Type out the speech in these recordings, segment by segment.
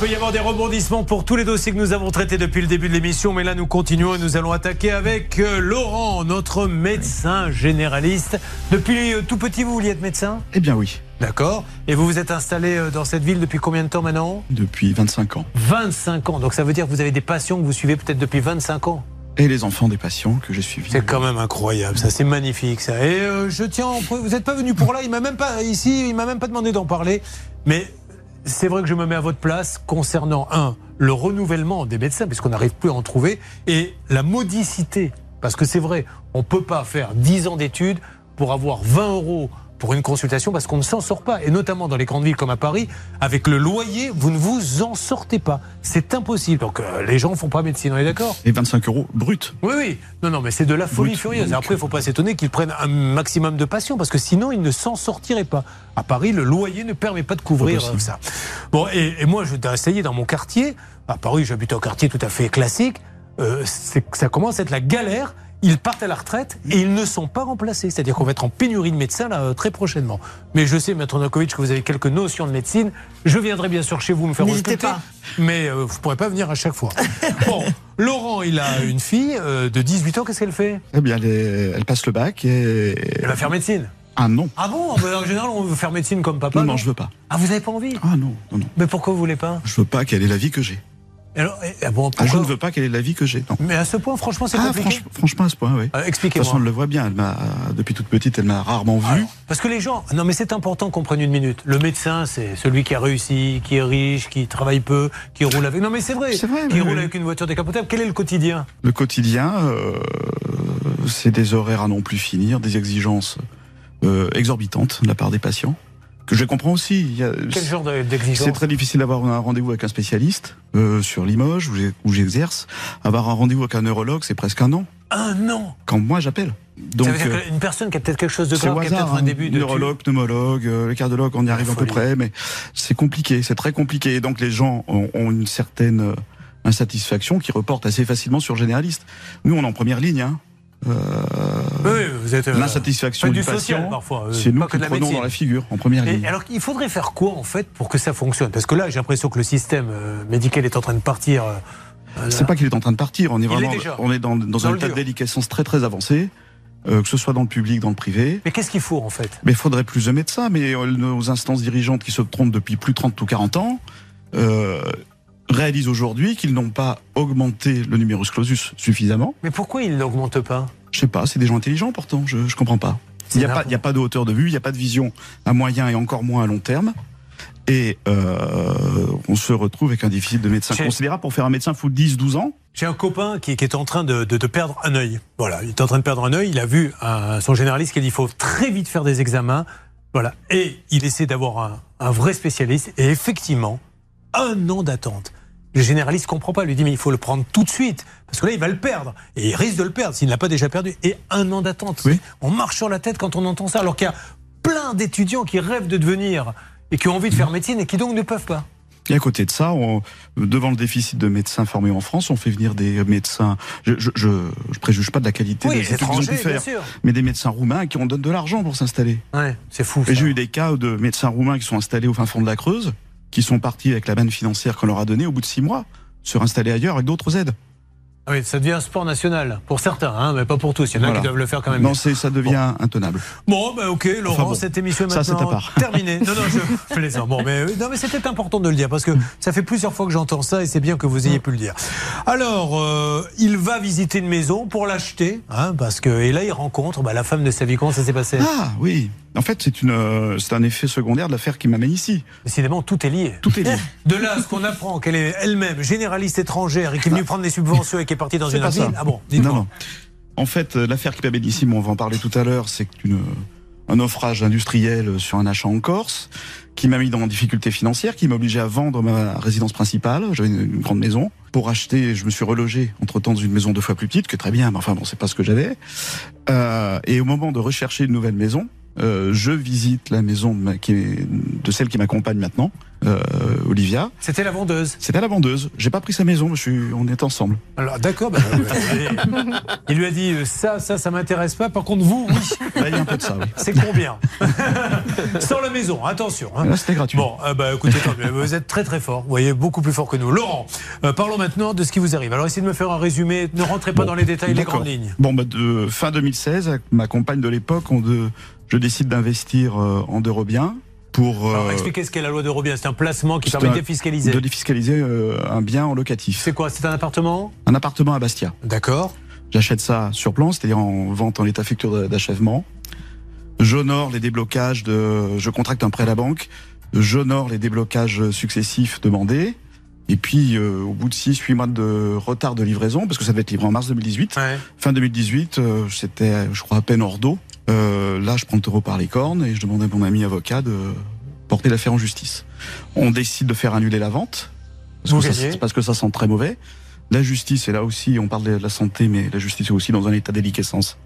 peut y avoir des rebondissements pour tous les dossiers que nous avons traités depuis le début de l'émission, mais là nous continuons et nous allons attaquer avec euh, Laurent, notre médecin généraliste. Depuis euh, tout petit, vous vouliez être médecin? Eh bien oui. D'accord. Et vous vous êtes installé euh, dans cette ville depuis combien de temps maintenant? Depuis 25 ans. 25 ans. Donc ça veut dire que vous avez des patients que vous suivez peut-être depuis 25 ans? Et les enfants des patients que j'ai suivis. C'est quand même incroyable, ça, c'est magnifique ça. Et je tiens, vous n'êtes pas venu pour là, il m'a même pas ici, il m'a même pas demandé d'en parler. Mais c'est vrai que je me mets à votre place concernant, un, le renouvellement des médecins, puisqu'on n'arrive plus à en trouver, et la modicité. Parce que c'est vrai, on ne peut pas faire 10 ans d'études pour avoir 20 euros pour une consultation parce qu'on ne s'en sort pas. Et notamment dans les grandes villes comme à Paris, avec le loyer, vous ne vous en sortez pas. C'est impossible. Donc euh, les gens ne font pas médecine, on est d'accord Et 25 euros brut Oui, oui. Non, non, mais c'est de la folie furieuse. Après, il ne faut pas s'étonner qu'ils prennent un maximum de patients parce que sinon, ils ne s'en sortiraient pas. À Paris, le loyer ne permet pas de couvrir ça. Bon, et, moi, je dois essayer dans mon quartier. À Paris, j'habite un quartier tout à fait classique. Euh, ça commence à être la galère ils partent à la retraite et ils ne sont pas remplacés. C'est-à-dire qu'on va être en pénurie de médecins là, euh, très prochainement. Mais je sais, Maître Nokovic, que vous avez quelques notions de médecine. Je viendrai bien sûr chez vous me faire N'hésitez pas. Mais euh, vous ne pourrez pas venir à chaque fois. bon, Laurent, il a une fille euh, de 18 ans. Qu'est-ce qu'elle fait? Eh bien, elle, passe le bac et. Elle va faire médecine ah non. Ah bon? En général, on veut faire médecine comme papa. Non, non, je veux pas. Ah, vous n'avez pas envie? Ah non, non, non. Mais pourquoi vous voulez pas? Je veux pas qu'elle ait la vie que j'ai? Alors, ah bon, ah, je ne veux pas quelle est la vie que j'ai. Mais à ce point, franchement, c'est ah, franchement, à ce point, oui. Euh, expliquez-moi. De toute façon, on le voit bien. Elle depuis toute petite, elle m'a rarement vu. parce que les gens. Non, mais c'est important qu'on prenne une minute. Le médecin, c'est celui qui a réussi, qui est riche, qui travaille peu, qui roule avec. Non, mais c'est vrai. vrai. Qui roule avec une voiture décapotable. Quel est le quotidien? Le quotidien, euh, c'est des horaires à non plus finir, des exigences euh, exorbitantes de la part des patients que je comprends aussi. Il y a, Quel genre d'exigence C'est très difficile d'avoir un rendez-vous avec un spécialiste euh, sur Limoges où j'exerce. Avoir un rendez-vous avec un neurologue, c'est presque un an. Un an Quand moi j'appelle. Donc, ça veut dire euh, une personne qui a peut-être quelque chose de grave, qui a peut-être un hein. début de neurologue, pneumologue, euh, les cardiologues, on y arrive à peu près, mais c'est compliqué, c'est très compliqué. donc les gens ont, ont une certaine euh, insatisfaction qui reporte assez facilement sur généraliste. Nous, on est en première ligne. Hein. Euh, oui, vous êtes euh, l'insatisfaction du, patient. parfois. Euh, c'est nous qui prenons dans la figure en première ligne. alors, il faudrait faire quoi en fait pour que ça fonctionne? Parce que là, j'ai l'impression que le système médical est en train de partir. c'est pas qu'il est en train de partir. On est vraiment, on est dans, dans, un état de déliquescence très très avancé. que ce soit dans le public, dans le privé. Mais qu'est-ce qu'il faut en fait? Mais il faudrait plus de médecins, mais nos instances dirigeantes qui se trompent depuis plus de 30 ou 40 ans, réalisent aujourd'hui qu'ils n'ont pas augmenté le numerus clausus suffisamment. Mais pourquoi ils n'augmentent pas? Je sais pas, c'est des gens intelligents pourtant, je, ne comprends pas. Il n'y a, pas, a pas de hauteur de vue, il n'y a pas de vision à moyen et encore moins à long terme. Et euh, on se retrouve avec un déficit de médecins considérable. Pour faire un médecin, il faut 10-12 ans. J'ai un copain qui, est en train de, perdre un œil. Voilà, il est en train de perdre un œil. Il a vu son généraliste qui a dit qu'il faut très vite faire des examens. Voilà. Et il essaie d'avoir un, un vrai spécialiste. Et effectivement, un an d'attente. Le généraliste comprend pas, lui dit mais il faut le prendre tout de suite parce que là il va le perdre et il risque de le perdre s'il ne l'a pas déjà perdu. Et un an d'attente. On marche sur la tête quand on entend ça alors qu'il y a plein d'étudiants qui rêvent de devenir et qui ont envie de faire médecine et qui donc ne peuvent pas. Et à côté de ça, devant le déficit de médecins formés en France, on fait venir des médecins. Je, je, je, préjuge pas de la qualité des études qu'ils ont pu faire, mais des médecins roumains qui ont donné de l'argent pour s'installer. Ouais, c'est fou. Et j'ai eu des cas de médecins roumains qui sont installés au fin fond de la Creuse, qui sont partis avec la manne financière qu'on leur a donnée au bout de six mois, se réinstaller ailleurs avec d'autres aides. Ah oui, ça devient un sport national pour certains, hein, mais pas pour tous. Il y en a qui doivent le faire quand même. Non, ça devient intenable. Bon, bah, ok, Laurent, cette émission est maintenant terminée. Non, non, je plaisante. Bon, mais, non, mais c'était important de le dire parce que ça fait plusieurs fois que j'entends ça et c'est bien que vous ayez pu le dire. Alors, euh, il va visiter une maison pour l'acheter, hein, parce que et là il rencontre bah, la femme de sa vie. Comment ça s'est passé Ah oui, en fait, c'est euh, c'est un effet secondaire de l'affaire qui m'amène ici. Décidément, tout est lié. Tout est lié. De là, ce qu'on apprend qu'elle est elle-même généraliste étrangère et qui est venue prendre des subventions et qui est partie dans une ville. Ah bon, non, non. En fait, euh, l'affaire qui ici, on va en parler tout à l'heure, c'est une, un offrage industriel sur un achat en Corse qui m'a mis dans difficulté financière, qui m'a obligé à vendre ma résidence principale. J'avais une, grande maison. Pour acheter, je me suis relogé entre-temps dans une maison deux fois plus petite, que très bien, mais enfin bon, c'est pas ce que j'avais. Euh, et au moment de rechercher une nouvelle maison, euh, je visite la maison de, celle qui m'accompagne maintenant, euh, Olivia. C'était la vendeuse. C'était la vendeuse. J'ai pas pris sa maison, je suis, on est ensemble. Alors d'accord. Bah, il lui a dit euh, ça, ça, ça m'intéresse pas. Par contre, vous, oui. Bah, il y a un peu de ça. Oui. C'est combien? Sans la maison, attention. Hein. Là, c'était gratuit. Bon, euh, bah écoutez, vous êtes très très fort. Vous voyez, beaucoup plus fort que nous. Laurent, euh, parlons maintenant de ce qui vous arrive. Alors essayez de me faire un résumé. Ne rentrez pas dans les détails, les grandes lignes. Bon, bah, de fin 2016, avec ma compagne de l'époque, on de, je décide d'investir en Eurobien pour. Alors, euh, expliquez ce qu'est la loi d'Eurobien. C'est un placement qui permet de défiscaliser. De défiscaliser euh, un bien en locatif. C'est quoi? C'est un appartement? Un appartement à Bastia. D'accord. J'achète ça sur plan, c'est-à-dire en vente en état futur d'achèvement. J'honore les déblocages de. Je contracte un prêt à la banque. J'honore les déblocages successifs demandés. Et puis, euh, au bout de 6-8 mois de retard de livraison, parce que ça devait être livré en mars 2018, fin 2018, c'était, je crois, à peine hors d'eau. Euh, là, je prends le taureau par les cornes et je demande à mon ami avocat de porter l'affaire en justice. On décide de faire annuler la vente parce, que ça, parce que ça sent très mauvais. La justice, et là aussi, on parle de la santé, mais la justice est aussi dans un état déliquescence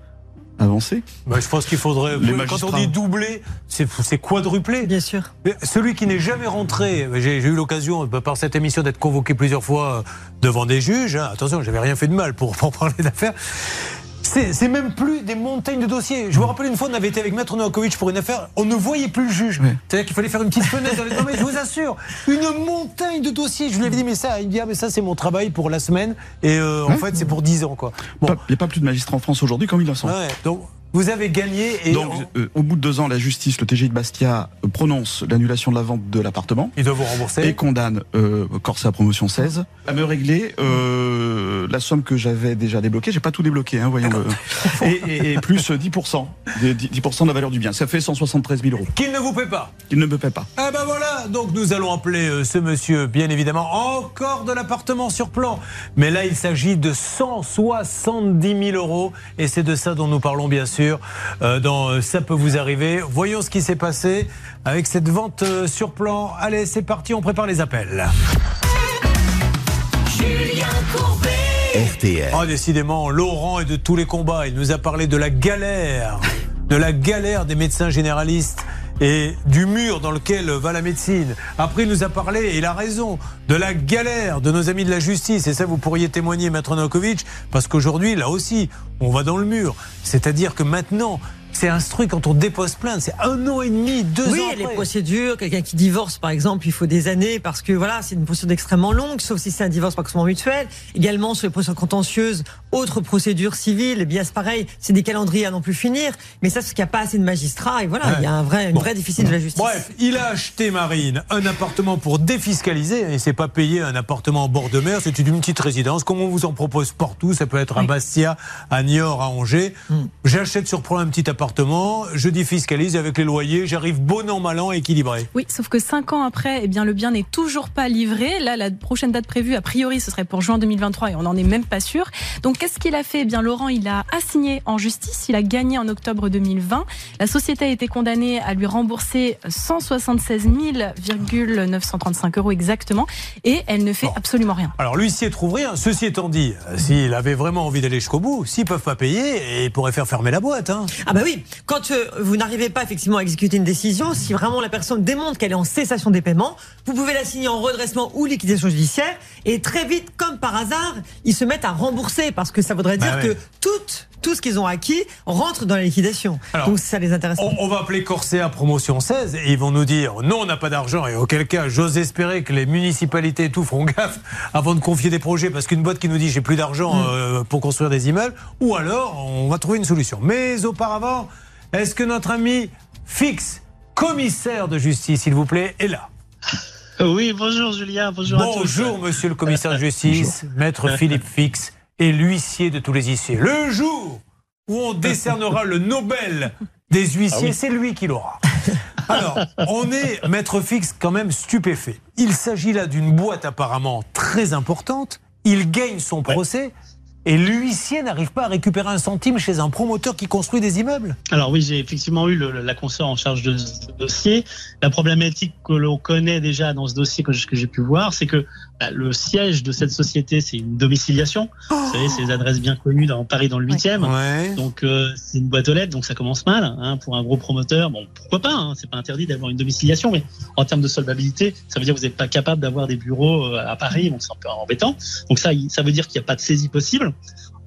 avancé. Bah, je pense qu'il faudrait. quand on dit doubler, c'est quadrupler. Bien sûr. Celui qui n'est jamais rentré, j'ai eu l'occasion par cette émission d'être convoqué plusieurs fois devant des juges. Hein, attention, j'avais rien fait de mal pour, pour parler d'affaires. C'est même plus des montagnes de dossiers. Je vous rappelle une fois, on avait été avec Maître Novakovic pour une affaire, on ne voyait plus le juge. C'est-à-dire qu'il fallait faire une petite fenêtre dans les... Non mais je vous assure, une montagne de dossiers. Je lui avais dit, mais ça, il me dit, ah, mais ça c'est mon travail pour la semaine. Et euh, en fait, c'est pour 10 ans. quoi. Il n'y a pas plus de magistrats en France aujourd'hui comme il en sont. Ouais, donc vous avez gagné. Et Donc, euh, au bout de deux ans, la justice, le TGI de Bastia, euh, prononce l'annulation de la vente de l'appartement. Il doit vous rembourser. Et condamne euh, Corsa Promotion 16 à me régler euh, la somme que j'avais déjà débloquée. J'ai pas tout débloqué, hein, voyons. et, et, plus 10%, 10%, de la valeur du bien. Ça fait 173 000 euros. Qu'il ne vous paie pas. Qu'il ne me paie pas. Ah ben voilà. Donc nous allons appeler ce monsieur, bien évidemment, encore de l'appartement sur plan. Mais là, il s'agit de 170 000 euros. Et c'est de ça dont nous parlons, bien sûr euh, dans euh, Ça peut vous arriver. Voyons ce qui s'est passé avec cette vente euh, sur plan. Allez, c'est parti, on prépare les appels. Julien Courbet. RTL. Oh, décidément, Laurent est de tous les combats. Il nous a parlé de la galère, de la galère des médecins généralistes et du mur dans lequel va la médecine. Après, il nous a parlé, et il a raison, de la galère de nos amis de la justice. Et ça, vous pourriez témoigner, Maître Novakovic, parce qu'aujourd'hui, là aussi, on va dans le mur. C'est-à-dire que maintenant, c'est instruit quand on dépose plainte. C'est un an et demi, deux ans. Oui, les procédures. Quelqu'un qui divorce, par exemple, il faut des années parce que voilà, c'est une procédure extrêmement longue, sauf si c'est un divorce par consentement mutuel. Également sur les procédures contentieuses, autres procédures civiles, eh bien c'est pareil, c'est des calendriers à non plus finir. Mais ça, c'est qu'il n'y a pas assez de magistrats et voilà, il y a un vrai, une vraie déficit de la justice. Bref, il a acheté Marine un appartement pour défiscaliser. Et c'est pas payer un appartement en bord de mer, c'est une petite résidence, comme on vous en propose partout? Ça peut être à Bastia, à Niort, à Angers. Hmm. J'achète sur un petit appartement je défiscalise avec les loyers, j'arrive bon an, mal an, équilibré. Oui, sauf que cinq ans après, eh bien, le bien n'est toujours pas livré. Là, la prochaine date prévue, a priori, ce serait pour juin 2023 et on n'en est même pas sûr. Donc, qu'est-ce qu'il a fait? Eh bien, Laurent, il a assigné en justice, il a gagné en octobre 2020. La société a été condamnée à lui rembourser 176 935 euros exactement et elle ne fait absolument rien. Alors, l'huissier trouve rien. Ceci étant dit, euh, s'il avait vraiment envie d'aller jusqu'au bout, s'ils peuvent pas payer, il pourrait faire fermer la boîte. Hein. Ah bah oui, quand euh, vous n'arrivez pas effectivement à exécuter une décision, si vraiment la personne démontre qu'elle est en cessation des paiements, vous pouvez la signer en redressement ou liquidation judiciaire. Et très vite, comme par hasard, ils se mettent à rembourser parce que ça voudrait dire bah que tout ce qu'ils ont acquis rentre dans la liquidation. Donc ça les intéresse. On, va appeler Corsair Promotion 16 et ils vont nous dire non, on n'a pas d'argent. Et auquel cas, j'ose espérer que les municipalités et tout feront gaffe avant de confier des projets parce qu'une boîte qui nous dit j'ai plus d'argent mm. euh, pour construire des immeubles, ou alors on va trouver une solution. Mais auparavant, est-ce que notre ami Fix, commissaire de justice, s'il vous plaît, est là? Oui, bonjour Julien, bonjour, bonjour à tous. Bonjour monsieur le commissaire de justice, maître Philippe Fix et l'huissier de tous les huissiers. Le jour où on décernera le Nobel des huissiers, ah c'est lui qui l'aura. Alors, on est, maître Fix, quand même stupéfait. Il s'agit là d'une boîte apparemment très importante. Il gagne son procès et l'huissier n'arrive pas à récupérer un centime chez un promoteur qui construit des immeubles. Alors oui, j'ai effectivement eu le, la consoeur en charge de ce dossier. La problématique que l'on connaît déjà dans ce dossier que, j'ai pu voir, c'est que bah, le siège de cette société, c'est une domiciliation. Vous savez, c'est des adresses bien connues dans Paris, dans le 8e. Ouais. Donc euh, c'est une boîte aux lettres, donc ça commence mal hein, pour un gros promoteur. Bon, pourquoi pas hein, C'est pas interdit d'avoir une domiciliation, mais en termes de solvabilité, ça veut dire que vous n'êtes pas capable d'avoir des bureaux euh, à Paris, donc c'est un peu embêtant. Donc ça, ça veut dire qu'il n'y a pas de saisie possible.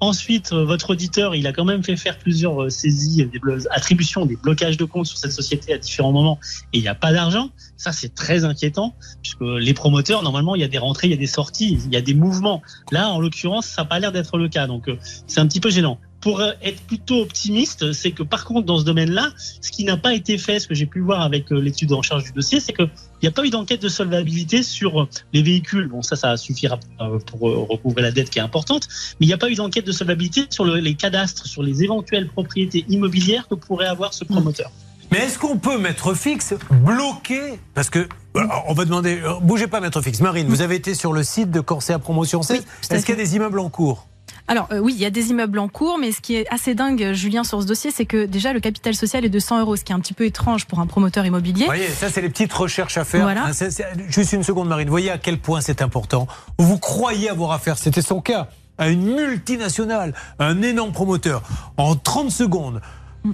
Ensuite, euh, votre auditeur, il a quand même fait faire plusieurs euh, saisies, des attributions, des blocages de comptes sur cette société à différents moments, et il n'y a pas d'argent. Ça, c'est très inquiétant, puisque les promoteurs, normalement, il y a des rentrées, il y a des sorties, il y a des mouvements. Là, en l'occurrence, ça n'a pas l'air d'être le cas, donc euh, c'est un petit peu gênant pour être plutôt optimiste, c'est que par contre, dans ce domaine-là, ce qui n'a pas été fait, ce que j'ai pu voir avec l'étude en charge du dossier, c'est qu'il n'y a pas eu d'enquête de solvabilité sur les véhicules. Bon, ça, ça suffira pour recouvrer la dette qui est importante, mais il n'y a pas eu d'enquête de solvabilité sur les cadastres, sur les éventuelles propriétés immobilières que pourrait avoir ce promoteur. Mais est-ce qu'on peut, mettre fixe, bloquer Parce que on va demander, euh, bougez pas, maître fixe. Marine, vous avez été sur le site de Corsair Promotion 16. est-ce qu'il y a des immeubles en cours? Alors euh, oui, il y a des immeubles en cours, mais ce qui est assez dingue, Julien, sur ce dossier, c'est que déjà le capital social est de 100 euros, ce qui est un petit peu étrange pour un promoteur immobilier. Vous voyez, ça c'est les petites recherches à faire. Voilà. Ah, juste une seconde, Marine. Vous voyez à quel point c'est important. Vous croyez avoir affaire, c'était son cas à une multinationale, un énorme promoteur, en 30 secondes,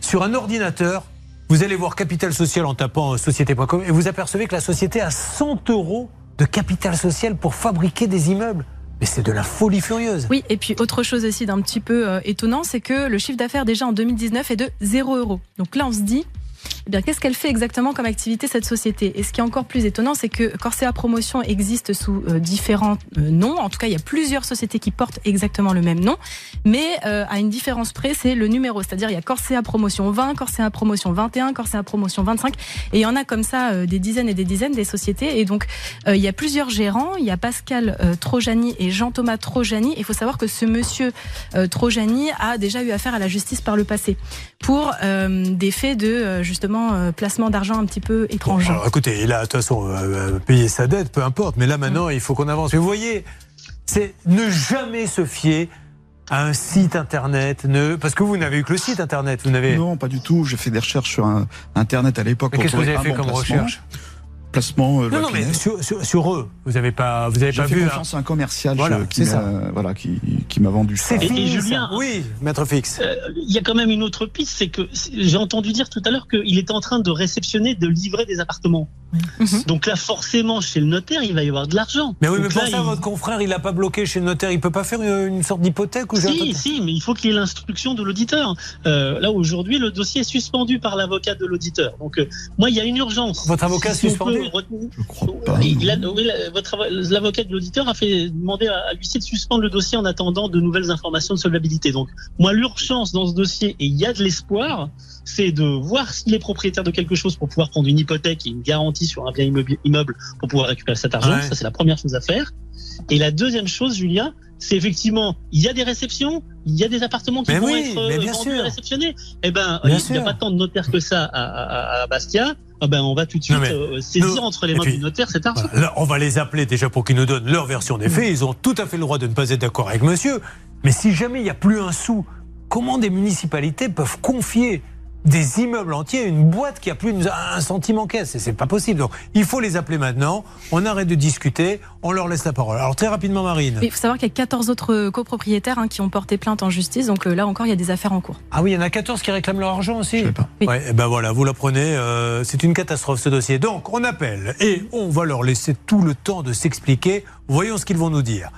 sur un ordinateur, vous allez voir capital social en tapant société.com et vous apercevez que la société a 100 euros de capital social pour fabriquer des immeubles. Mais c'est de la folie furieuse. Oui, et puis autre chose aussi d'un petit peu euh, étonnant, c'est que le chiffre d'affaires déjà en 2019 est de 0 euros. Donc là, on se dit, eh bien, qu'est-ce qu'elle fait exactement comme activité cette société? Et ce qui est encore plus étonnant, c'est que Corsia Promotion existe sous euh, différents euh, noms. En tout cas, il y a plusieurs sociétés qui portent exactement le même nom, mais euh, à une différence près, c'est le numéro. C'est-à-dire, il y a Corsia Promotion 20, Corsia Promotion 21, Corsia Promotion 25, et il y en a comme ça des dizaines et des dizaines des sociétés. Et donc, il y a plusieurs gérants. Il y a Pascal Trojani et Jean-Thomas Trojani. Il faut savoir que ce monsieur Trojani a déjà eu affaire à la justice par le passé pour des faits de justement euh, placement d'argent un petit peu étrange. écoutez, il a de toute façon euh, euh, payé sa dette, peu importe. Mais là maintenant, il faut qu'on avance. Mais vous voyez, c'est ne jamais se fier à un site internet, ne... parce que vous n'avez eu que le site internet, vous n'avez non pas du tout. J'ai fait des recherches sur un, internet à l'époque. Qu'est-ce que vous avez fait comme recherche? Placement. Euh, non, non, mais sur, eux, vous n'avez pas, vous avez pas fait vu. Hein. confiance à un commercial qui m'a, voilà, qui, qui m'a vendu ça. Et, et, Julien, oui, maître fixe. Euh, il y a quand même une autre piste, c'est que j'ai entendu dire tout à l'heure qu'il était en train de réceptionner, de livrer des appartements. Mhm. Donc là, forcément, chez le notaire, il va y avoir de l'argent. Mais oui, mais pour ça, votre confrère, il n'a pas bloqué chez le notaire. Il peut pas faire une sorte d'hypothèque ou Si, si, mais il faut qu'il y ait l'instruction de l'auditeur. Euh, là, aujourd'hui, le dossier est suspendu par l'avocat de l'auditeur. Donc, moi, il y a une urgence. Votre avocat est suspendu Je crois l'avocat de l'auditeur a fait demander à, l'huissier de suspendre le dossier en attendant de nouvelles informations de solvabilité. Donc, moi, l'urgence dans ce dossier, et il y a de l'espoir, c'est de voir s'il est propriétaire de quelque chose pour pouvoir prendre une hypothèque et une garantie sur un bien immeuble pour pouvoir récupérer cet argent. Ça, c'est la première chose à faire. Et la deuxième chose, Julien, c'est effectivement, il y a des réceptions, il y a des appartements qui vont être euh, vendus et réceptionnés. Eh ben, il n'y a pas tant de notaires que ça à, Bastia. Ah ben, on va tout de suite euh, saisir entre les mains du notaire cet argent. on va les appeler déjà pour qu'ils nous donnent leur version des faits. Ils ont tout à fait le droit de ne pas être d'accord avec monsieur. Mais si jamais il n'y a plus un sou, comment des municipalités peuvent confier des immeubles entiers, une boîte qui a plus un centime en caisse. C'est pas possible. Donc, il faut les appeler maintenant. On arrête de discuter. On leur laisse la parole. Alors, très rapidement, Marine. Il faut savoir qu'il y a 14 autres copropriétaires hein, qui ont porté plainte en justice. Donc, euh, là encore, il y a des affaires en cours. Ah oui, il y en a 14 qui réclament leur argent aussi. Je sais pas. Oui. et ben voilà, vous l'apprenez. Euh, c'est une catastrophe, ce dossier. Donc, on appelle et on va leur laisser tout le temps de s'expliquer. Voyons ce qu'ils vont nous dire.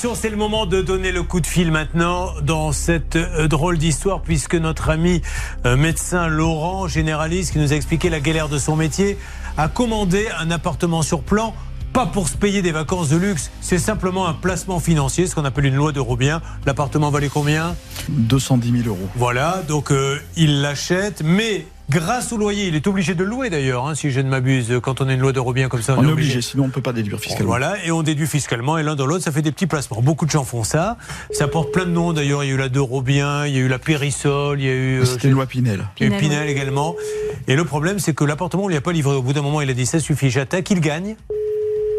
Attention, c'est le moment de donner le coup de fil maintenant dans cette euh, drôle d'histoire, puisque notre ami euh, médecin Laurent, généraliste, qui nous a expliqué la galère de son métier, a commandé un appartement sur plan pas pour se payer des vacances de luxe, c'est simplement un placement financier, ce qu'on appelle une loi de Robien. L'appartement valait combien? 210 000 euros. Voilà, donc euh, il l'achète, mais grâce au loyer, il est obligé de louer d'ailleurs, hein, si je ne m'abuse, quand on a une loi de Robien comme ça. On, est obligé, sinon on ne peut pas déduire fiscalement. Voilà, et on déduit fiscalement, et l'un dans l'autre, ça fait des petits placements. Beaucoup de gens font ça. Ça porte plein de noms d'ailleurs. Il y a eu la de Robien, il y a eu la Périsol, il y a eu. Euh, C'était une loi Pinel. Il y a eu Pinel également. Et le problème, c'est que l'appartement, on ne lui a pas livré. Au bout d'un moment, il a dit ça suffit, j'attaque, il gagne.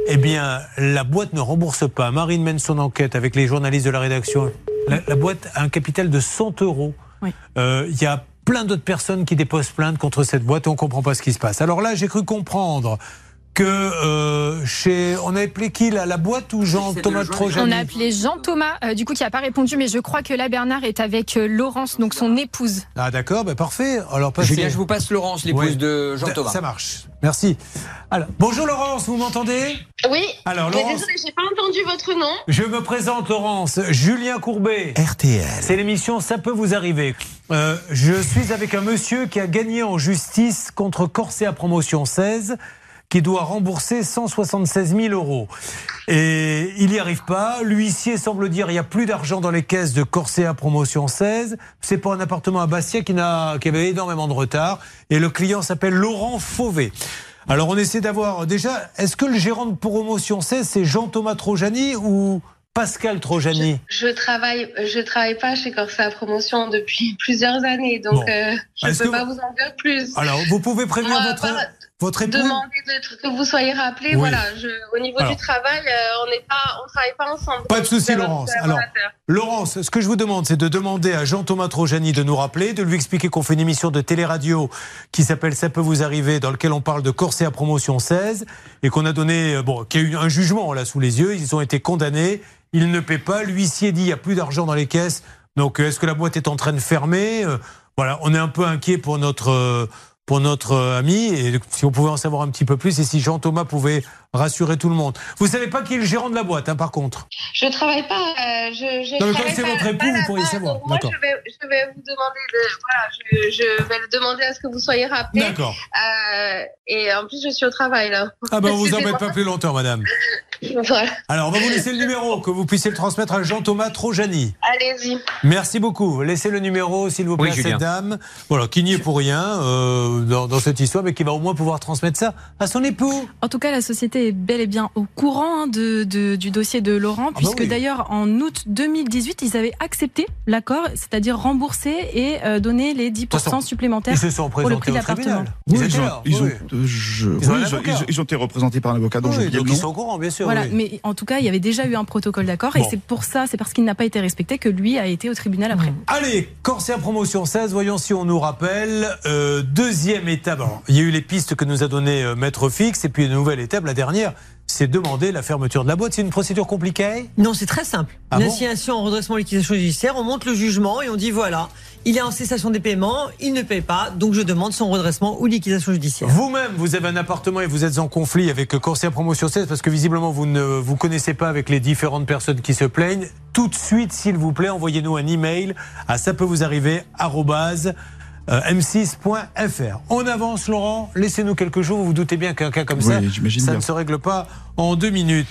eh bien, la boîte ne rembourse pas. Marine mène son enquête avec les journalistes de la rédaction. La, la boîte a un capital de 100 euros. Oui. Euh, Il y a plein d'autres personnes qui déposent plainte contre cette boîte et on comprend pas ce qui se passe. Alors là, j'ai cru comprendre que euh, chez... On a appelé qui là La boîte ou Jean-Thomas Trojani On a appelé Jean-Thomas, euh, du coup, qui n'a pas répondu, mais je crois que là, Bernard est avec euh, Laurence, donc son épouse. Ah d'accord, ben parfait. Alors passez. Julien, je vous passe Laurence, l'épouse Oui. de Jean-Thomas. Ça marche. Merci. Alors, bonjour Laurence, vous m'entendez? Oui. Alors Mais Laurence, désolé, j'ai pas entendu votre nom. je me présente Laurence, Julien Courbet. RTL. C'est l'émission Ça peut vous arriver. Euh, je suis avec un monsieur qui a gagné en justice contre Corsia Promotion 16 qui doit rembourser 176 000 euros. Et il n'y arrive pas. L'huissier semble dire il n'y a plus d'argent dans les caisses de Corsia Promotion 16. C'est pour un appartement à Bastia qui, n'a, qui avait énormément de retard. Et le client s'appelle Laurent Fauvet. Alors on essaie d'avoir déjà, est-ce que le gérant de Promotion 16 c'est Jean-Thomas Trojani ou Pascal Trojani? Je travaille, je travaille pas chez Corsa Promotion depuis plusieurs années, donc Bon. euh, je Est-ce peux pas vous- vous en dire plus. Alors vous pouvez prévenir Moi, votre, voilà, votre épouse demander de- que vous soyez rappelé. Oui. Voilà, je, au niveau Alors. du travail, euh, on on travaille pas ensemble. Pas de souci, Laurence. Laurence, ce que je vous demande, c'est de demander à Jean-Thomas Trojani de nous rappeler, de lui expliquer qu'on fait une émission de télé-radio qui s'appelle Ça peut vous arriver, dans lequel on parle de Corsia Promotion 16, et qu'on a donné, euh, bon, qu'il y a eu un jugement là sous les yeux, ils ont été condamnés, ils ne paient pas, l'huissier dit il n'y a plus d'argent dans les caisses, donc euh, est-ce que la boîte est en train de fermer? Euh, Voilà, on est un peu inquiet pour notre. Pour notre euh, ami, et si on pouvait en savoir un petit peu plus, et si Jean-Thomas pouvait rassurer tout le monde. Vous savez pas qui est le gérant de la boîte, hein, par contre Je travaille pas. euh, je, je Non, mais comme c'est votre époux, vous pourriez savoir. Moi, D'accord. je vais, je vais vous demander de, voilà, je, je vais demander à ce que vous soyez rappelé. D'accord. Euh, et en plus, je suis au travail là. Ah ben on vous embête pas plus longtemps, madame. Voilà. Alors on va vous laisser le numéro, que vous puissiez le transmettre à Jean-Thomas Trojani. Allez-y. Merci beaucoup. Laissez le numéro, s'il vous plaît, Oui, à cette dame, voilà, qui n'y est pour rien euh, dans, dans cette histoire, mais qui va au moins pouvoir transmettre ça à son époux. En tout cas, la société est bel et bien au courant hein, de, de- du dossier de Laurent, bah puisque oui. d'ailleurs, en août 2018, ils avaient accepté l'accord, c'est-à-dire rembourser et euh, donner les 10% façon, supplémentaires. Ils se sont le présentés prix au de l'appartement. Ils Oui, étaient ils ont, ils oui. Ils ils été représentés par un avocat le donc ils sont au courant, bien sûr. Voilà, oui. mais en tout cas, il y avait déjà eu un protocole d'accord, Bon. et c'est pour ça, c'est parce qu'il n'a pas été respecté que lui a été au tribunal après. Allez, Corsair Promotion 16, voyons si on nous rappelle. Euh, deuxième étape, alors, il y a eu les pistes que nous a donné euh, Maître Fix, et puis une nouvelle étape, la dernière, c'est demander la fermeture de la boîte. C'est une procédure compliquée? Non, c'est très simple. Ah une bon? Assignation en redressement liquidation judiciaire, on monte le jugement et on dit voilà, il est en cessation des paiements, il ne paye pas, donc je demande son redressement ou liquidation judiciaire. Vous-même, vous avez un appartement et vous êtes en conflit avec Corsair Promotion 16 parce que visiblement vous ne vous connaissez pas avec les différentes personnes qui se plaignent. Tout de suite, s'il vous plaît, envoyez-nous un email à ça peut vous arriver euh, m6.fr. On avance, Laurent. Laissez-nous quelques jours. Vous vous doutez bien qu'un cas comme Oui, ça, ça bien. ne se règle pas en deux minutes.